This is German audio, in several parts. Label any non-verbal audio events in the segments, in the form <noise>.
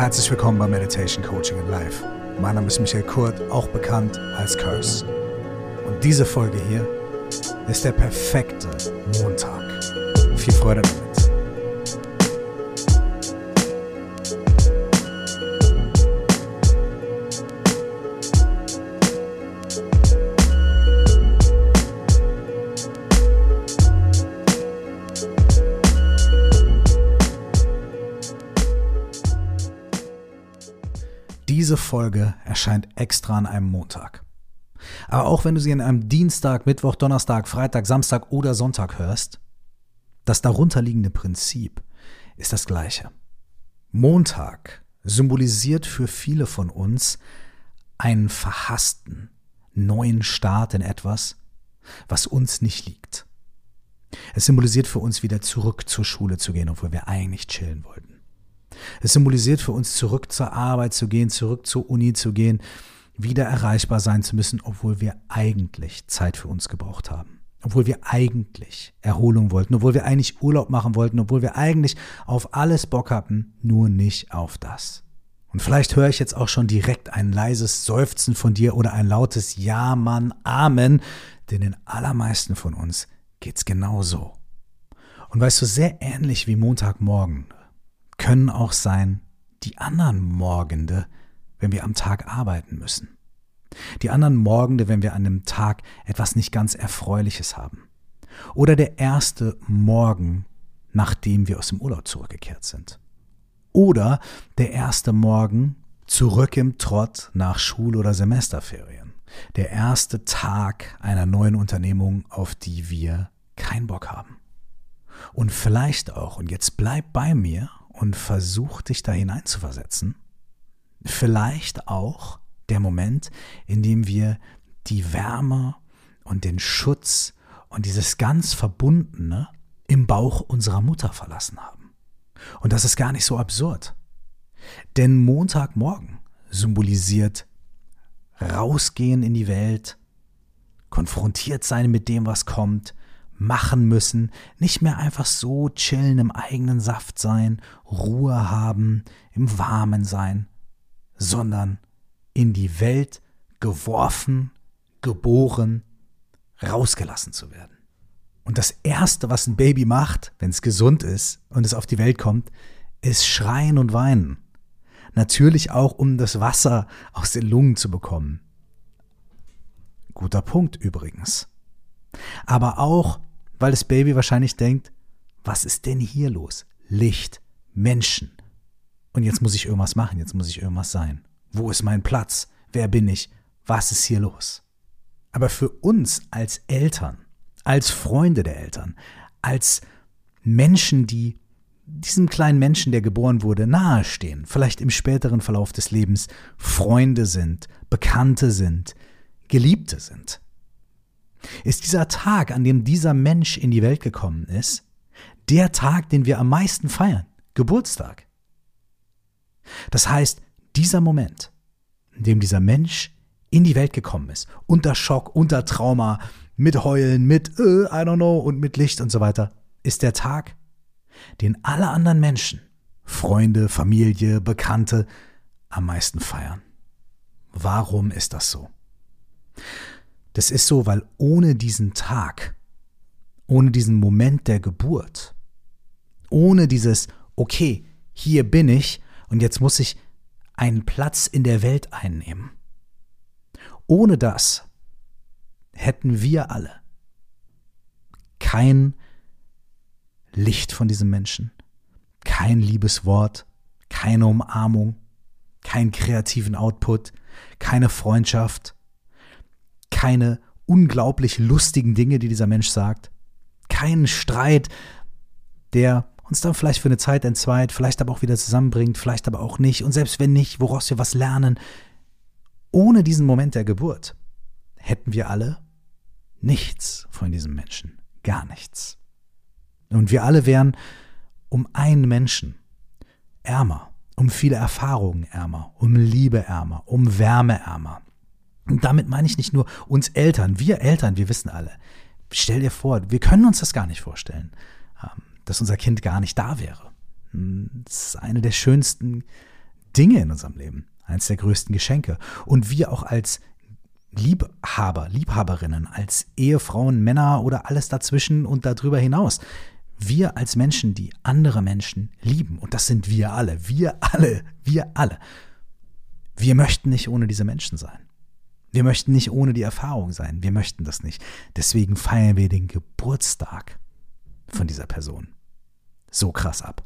Herzlich willkommen bei Meditation Coaching in Life. Mein Name ist Michael Kurt, auch bekannt als Curse. Und diese Folge hier ist der perfekte Montag. Viel Freude damit. Diese Folge erscheint extra an einem Montag. Aber auch wenn du sie an einem Dienstag, Mittwoch, Donnerstag, Freitag, Samstag oder Sonntag hörst, das darunterliegende Prinzip ist das gleiche. Montag symbolisiert für viele von uns einen verhassten, neuen Start in etwas, was uns nicht liegt. Es symbolisiert für uns wieder zurück zur Schule zu gehen, obwohl wir eigentlich chillen wollten. Es symbolisiert für uns, zurück zur Arbeit zu gehen, zurück zur Uni zu gehen, wieder erreichbar sein zu müssen, obwohl wir eigentlich Zeit für uns gebraucht haben. Obwohl wir eigentlich Erholung wollten, obwohl wir eigentlich Urlaub machen wollten, obwohl wir eigentlich auf alles Bock hatten, nur nicht auf das. Und vielleicht höre ich jetzt auch schon direkt ein leises Seufzen von dir oder ein lautes Ja, Mann, Amen, denn den allermeisten von uns geht's genauso. Und weißt du, sehr ähnlich wie Montagmorgen können auch sein die anderen Morgende, wenn wir am Tag arbeiten müssen. Die anderen Morgende, wenn wir an einem Tag etwas nicht ganz Erfreuliches haben. Oder der erste Morgen, nachdem wir aus dem Urlaub zurückgekehrt sind. Oder der erste Morgen zurück im Trott nach Schul- oder Semesterferien. Der erste Tag einer neuen Unternehmung, auf die wir keinen Bock haben. Und vielleicht auch, und jetzt bleib bei mir und versuch dich da hineinzuversetzen. Vielleicht auch der Moment, in dem wir die Wärme und den Schutz und dieses ganz Verbundene im Bauch unserer Mutter verlassen haben. Und das ist gar nicht so absurd. Denn Montagmorgen symbolisiert rausgehen in die Welt, konfrontiert sein mit dem, was kommt, machen müssen, nicht mehr einfach so chillen im eigenen Saft sein, Ruhe haben, im Warmen sein, sondern in die Welt geworfen, geboren, rausgelassen zu werden. Und das Erste, was ein Baby macht, wenn es gesund ist und es auf die Welt kommt, ist schreien und weinen. Natürlich auch, um das Wasser aus den Lungen zu bekommen. Guter Punkt übrigens. Aber auch, weil das Baby wahrscheinlich denkt, was ist denn hier los? Licht, Menschen. Und jetzt muss ich irgendwas machen, jetzt muss ich irgendwas sein. Wo ist mein Platz? Wer bin ich? Was ist hier los? Aber für uns als Eltern, als Freunde der Eltern, als Menschen, die diesem kleinen Menschen, der geboren wurde, nahestehen, vielleicht im späteren Verlauf des Lebens Freunde sind, Bekannte sind, Geliebte sind, ist dieser Tag, an dem dieser Mensch in die Welt gekommen ist, der Tag, den wir am meisten feiern, Geburtstag. Das heißt, dieser Moment, in dem dieser Mensch in die Welt gekommen ist, unter Schock, unter Trauma, mit Heulen, mit äh, I don't know und mit Licht und so weiter, ist der Tag, den alle anderen Menschen, Freunde, Familie, Bekannte, am meisten feiern. Warum ist das so? Das ist so, weil ohne diesen Tag, ohne diesen Moment der Geburt, ohne dieses, okay, hier bin ich und jetzt muss ich einen Platz in der Welt einnehmen. Ohne das hätten wir alle kein Licht von diesem Menschen, kein Liebeswort, keine Umarmung, keinen kreativen Output, keine Freundschaft, keine unglaublich lustigen Dinge, die dieser Mensch sagt, keinen Streit, der uns dann vielleicht für eine Zeit entzweit, vielleicht aber auch wieder zusammenbringt, vielleicht aber auch nicht. Und selbst wenn nicht, woraus wir was lernen, ohne diesen Moment der Geburt hätten wir alle nichts von diesem Menschen, gar nichts. Und wir alle wären um einen Menschen ärmer, um viele Erfahrungen ärmer, um Liebe ärmer, um Wärme ärmer. Und damit meine ich nicht nur uns Eltern, wir Eltern, wir wissen alle. Stell dir vor, wir können uns das gar nicht vorstellen, ähm, dass unser Kind gar nicht da wäre. Hm, das ist eine der schönsten Dinge in unserem Leben, eines der größten Geschenke. Und wir auch als Liebhaber, Liebhaberinnen, als Ehefrauen, Männer oder alles dazwischen und darüber hinaus. Wir als Menschen, die andere Menschen lieben, und das sind wir alle, wir alle, wir alle. Wir möchten nicht ohne diese Menschen sein. Wir möchten nicht ohne die Erfahrung sein. Wir möchten das nicht. Deswegen feiern wir den Geburtstag von dieser Person. So krass ab.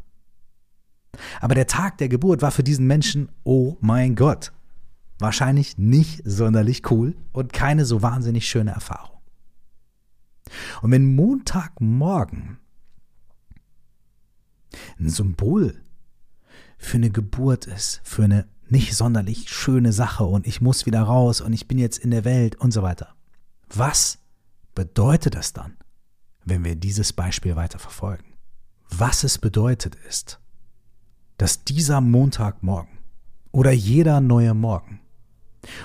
Aber der Tag der Geburt war für diesen Menschen, oh mein Gott, wahrscheinlich nicht sonderlich cool und keine so wahnsinnig schöne Erfahrung. Und wenn Montagmorgen ein Symbol für eine Geburt ist, für eine nicht sonderlich schöne Sache und ich muss wieder raus und ich bin jetzt in der Welt und so weiter. Was bedeutet das dann, wenn wir dieses Beispiel weiter verfolgen? Was es bedeutet ist, dass dieser Montagmorgen oder jeder neue Morgen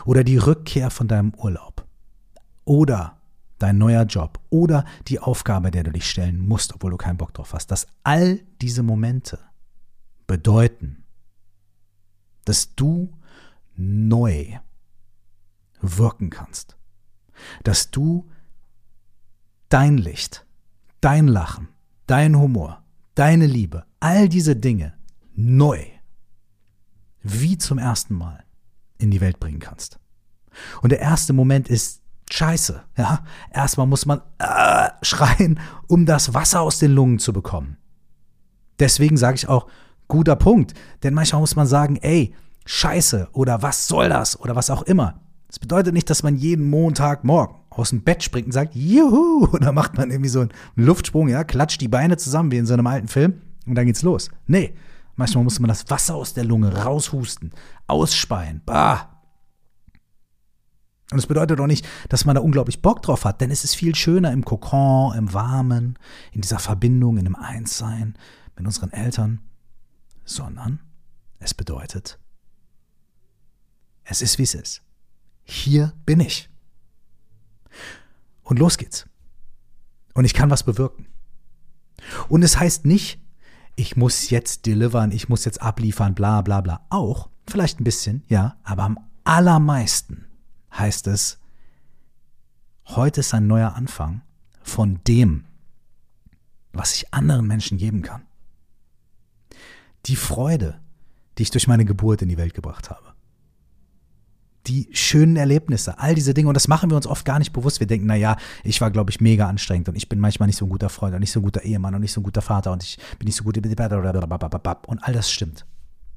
oder die Rückkehr von deinem Urlaub oder dein neuer Job oder die Aufgabe, der du dich stellen musst, obwohl du keinen Bock drauf hast, dass all diese Momente bedeuten, dass du neu wirken kannst, dass du dein Licht, dein Lachen, dein Humor, deine Liebe, all diese Dinge neu, wie zum ersten Mal in die Welt bringen kannst. Und der erste Moment ist scheiße. Ja, erstmal muss man äh, schreien, um das Wasser aus den Lungen zu bekommen. Deswegen sage ich auch, guter Punkt. Denn manchmal muss man sagen, ey, scheiße oder was soll das oder was auch immer. Das bedeutet nicht, dass man jeden Montagmorgen aus dem Bett springt und sagt, juhu, <laughs> oder macht man irgendwie so einen Luftsprung, ja, klatscht die Beine zusammen wie in so einem alten Film und dann geht's los. Nee, manchmal muss man das Wasser aus der Lunge raushusten, ausspeien, bah, und es bedeutet auch nicht, dass man da unglaublich Bock drauf hat, denn es ist viel schöner im Kokon, im Warmen, in dieser Verbindung, in dem Einssein mit unseren Eltern, sondern es bedeutet, es ist wie es ist. Hier bin ich. Und los geht's. Und ich kann was bewirken. Und es heißt nicht, ich muss jetzt delivern, ich muss jetzt abliefern, bla bla bla. Auch, vielleicht ein bisschen, ja, aber am allermeisten heißt es, heute ist ein neuer Anfang von dem, was ich anderen Menschen geben kann. Die Freude, die ich durch meine Geburt in die Welt gebracht habe. Die schönen Erlebnisse, all diese Dinge. Und das machen wir uns oft gar nicht bewusst. Wir denken, na ja, ich war, glaube ich, mega anstrengend und ich bin manchmal nicht so ein guter Freund und nicht so ein guter Ehemann und nicht so ein guter Vater und ich bin nicht so gut. Und all das stimmt.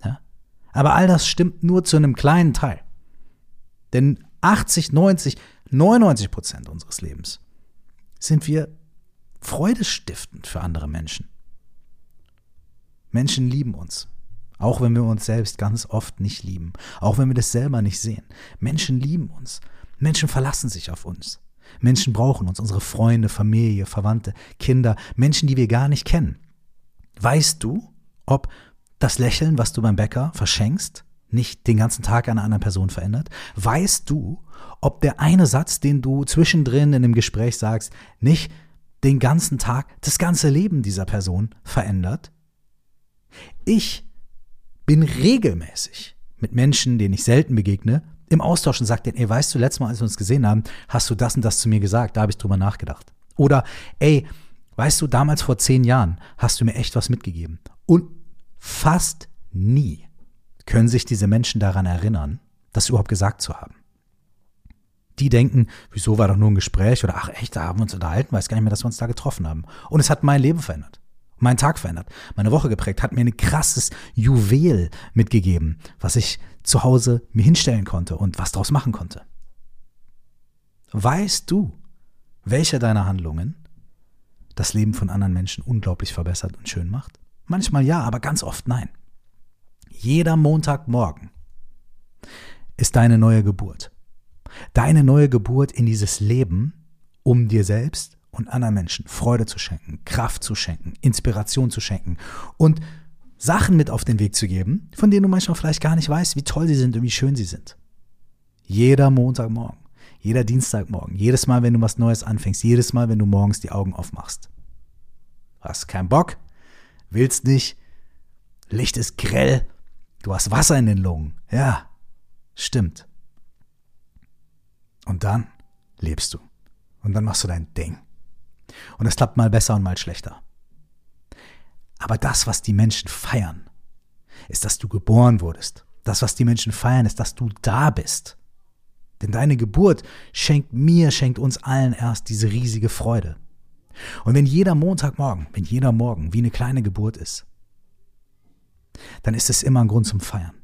Ja? Aber all das stimmt nur zu einem kleinen Teil. Denn 80, 90, 99 Prozent unseres Lebens sind wir freudestiftend für andere Menschen. Menschen lieben uns, auch wenn wir uns selbst ganz oft nicht lieben, auch wenn wir das selber nicht sehen. Menschen lieben uns, Menschen verlassen sich auf uns. Menschen brauchen uns, unsere Freunde, Familie, Verwandte, Kinder, Menschen, die wir gar nicht kennen. Weißt du, ob das Lächeln, was du beim Bäcker verschenkst, nicht den ganzen Tag einer anderen Person verändert? Weißt du, ob der eine Satz, den du zwischendrin in einem Gespräch sagst, nicht den ganzen Tag, das ganze Leben dieser Person verändert? Ich bin regelmäßig mit Menschen, denen ich selten begegne, im Austausch und sage denen, ey, weißt du, letztes Mal, als wir uns gesehen haben, hast du das und das zu mir gesagt, da habe ich drüber nachgedacht. Oder, ey, weißt du, damals vor zehn Jahren hast du mir echt was mitgegeben. Und fast nie können sich diese Menschen daran erinnern, das überhaupt gesagt zu haben. Die denken, wieso war doch nur ein Gespräch oder ach echt, da haben wir uns unterhalten, weiß gar nicht mehr, dass wir uns da getroffen haben. Und es hat mein Leben verändert, meinen Tag verändert, meine Woche geprägt, hat mir ein krasses Juwel mitgegeben, was ich zu Hause mir hinstellen konnte und was draus machen konnte. Weißt du, welche deiner Handlungen das Leben von anderen Menschen unglaublich verbessert und schön macht? Manchmal ja, aber ganz oft nein. Jeder Montagmorgen ist deine neue Geburt. Deine neue Geburt in dieses Leben, um dir selbst und anderen Menschen Freude zu schenken, Kraft zu schenken, Inspiration zu schenken und Sachen mit auf den Weg zu geben, von denen du manchmal vielleicht gar nicht weißt, wie toll sie sind und wie schön sie sind. Jeder Montagmorgen, jeder Dienstagmorgen, jedes Mal, wenn du was Neues anfängst, jedes Mal, wenn du morgens die Augen aufmachst. Hast keinen Bock, willst nicht, Licht ist grell, Du hast Wasser in den Lungen. Ja, stimmt. Und dann lebst du. Und dann machst du dein Ding. Und es klappt mal besser und mal schlechter. Aber das, was die Menschen feiern, ist, dass du geboren wurdest. Das, was die Menschen feiern, ist, dass du da bist. Denn deine Geburt schenkt mir, schenkt uns allen erst diese riesige Freude. Und wenn jeder Montagmorgen, wenn jeder Morgen wie eine kleine Geburt ist, dann ist es immer ein Grund zum Feiern.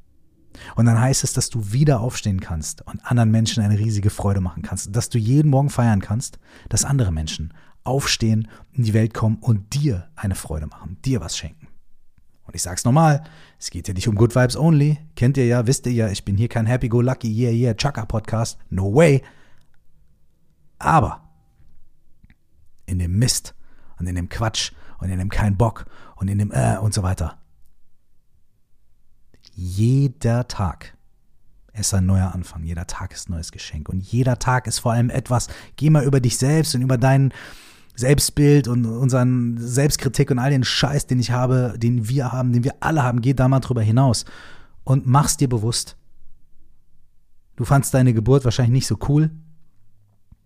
Und dann heißt es, dass du wieder aufstehen kannst und anderen Menschen eine riesige Freude machen kannst. Dass du jeden Morgen feiern kannst, dass andere Menschen aufstehen, in die Welt kommen und dir eine Freude machen, dir was schenken. Und ich sag's nochmal, es geht ja nicht um Good Vibes Only. Kennt ihr ja, wisst ihr ja, ich bin hier kein Happy-Go-Lucky, yeah, yeah, Chaka Podcast. No way. Aber in dem Mist und in dem Quatsch und in dem kein Bock und in dem äh und so weiter jeder Tag ist ein neuer Anfang. Jeder Tag ist ein neues Geschenk. Und jeder Tag ist vor allem etwas, geh mal über dich selbst und über dein Selbstbild und unseren Selbstkritik und all den Scheiß, den ich habe, den wir haben, den wir alle haben, geh da mal drüber hinaus und mach's dir bewusst. Du fandst deine Geburt wahrscheinlich nicht so cool,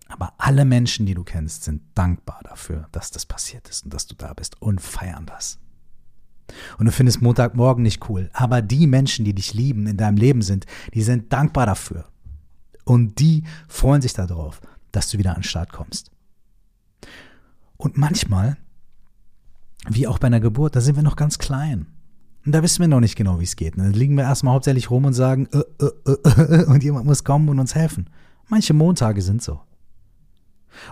aber alle Menschen, die du kennst, sind dankbar dafür, dass das passiert ist und dass du da bist und feiern das. Und du findest Montagmorgen nicht cool. Aber die Menschen, die dich lieben, in deinem Leben sind, die sind dankbar dafür. Und die freuen sich darauf, dass du wieder an den Start kommst. Und manchmal, wie auch bei einer Geburt, da sind wir noch ganz klein. Und da wissen wir noch nicht genau, wie es geht. Und dann liegen wir erstmal hauptsächlich rum und sagen, äh, äh, äh, und jemand muss kommen und uns helfen. Manche Montage sind so.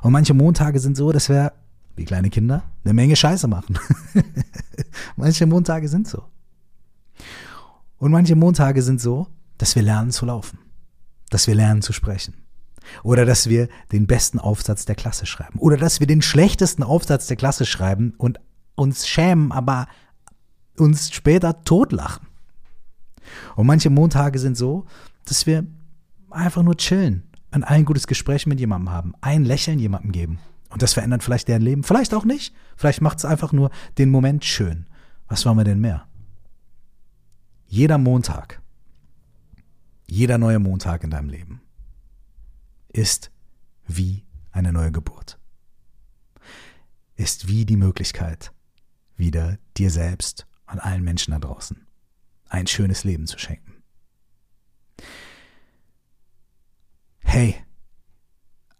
Und manche Montage sind so, dass wir wie kleine Kinder, eine Menge Scheiße machen. <laughs> manche Montage sind so. Und manche Montage sind so, dass wir lernen zu laufen, dass wir lernen zu sprechen. Oder dass wir den besten Aufsatz der Klasse schreiben. Oder dass wir den schlechtesten Aufsatz der Klasse schreiben und uns schämen, aber uns später totlachen. Und manche Montage sind so, dass wir einfach nur chillen und ein gutes Gespräch mit jemandem haben, ein Lächeln jemandem geben und das verändert vielleicht deren Leben. Vielleicht auch nicht. Vielleicht macht es einfach nur den Moment schön. Was wollen wir denn mehr? Jeder Montag, jeder neue Montag in deinem Leben ist wie eine neue Geburt. Ist wie die Möglichkeit, wieder dir selbst und allen Menschen da draußen ein schönes Leben zu schenken. Hey,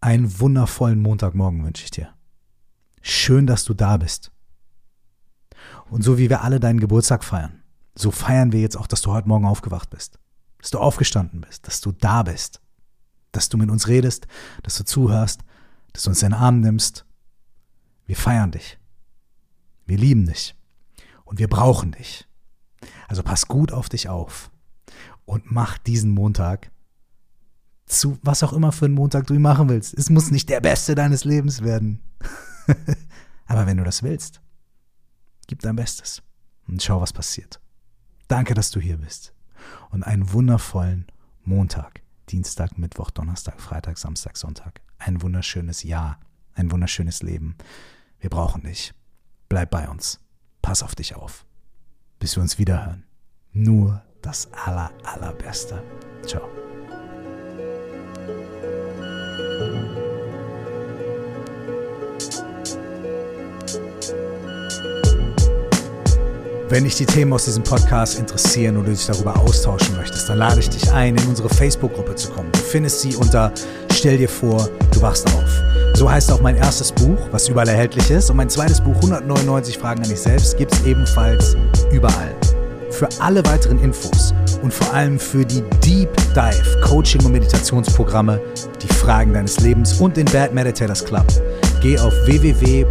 einen wundervollen Montagmorgen wünsche ich dir. Schön, dass du da bist. Und so wie wir alle deinen Geburtstag feiern, so feiern wir jetzt auch, dass du heute Morgen aufgewacht bist, dass du aufgestanden bist, dass du da bist, dass du mit uns redest, dass du zuhörst, dass du uns in den Arm nimmst. Wir feiern dich. Wir lieben dich. Und wir brauchen dich. Also pass gut auf dich auf und mach diesen Montag zu was auch immer für einen Montag du ihn machen willst. Es muss nicht der beste deines Lebens werden. <laughs> Aber wenn du das willst, gib dein Bestes und schau, was passiert. Danke, dass du hier bist. Und einen wundervollen Montag, Dienstag, Mittwoch, Donnerstag, Freitag, Samstag, Sonntag. Ein wunderschönes Jahr, ein wunderschönes Leben. Wir brauchen dich. Bleib bei uns. Pass auf dich auf. Bis wir uns wiederhören. Nur das aller, allerbeste. Ciao. Wenn dich die Themen aus diesem Podcast interessieren oder du dich darüber austauschen möchtest, dann lade ich dich ein, in unsere Facebook-Gruppe zu kommen. Du findest sie unter Stell dir vor, du wachst auf. So heißt auch mein erstes Buch, was überall erhältlich ist. Und mein zweites Buch, 199 Fragen an dich selbst, gibt es ebenfalls überall. Für alle weiteren Infos und vor allem für die Deep Dive Coaching- und Meditationsprogramme, die Fragen deines Lebens und den Bad Meditators Club, geh auf www.curse.de.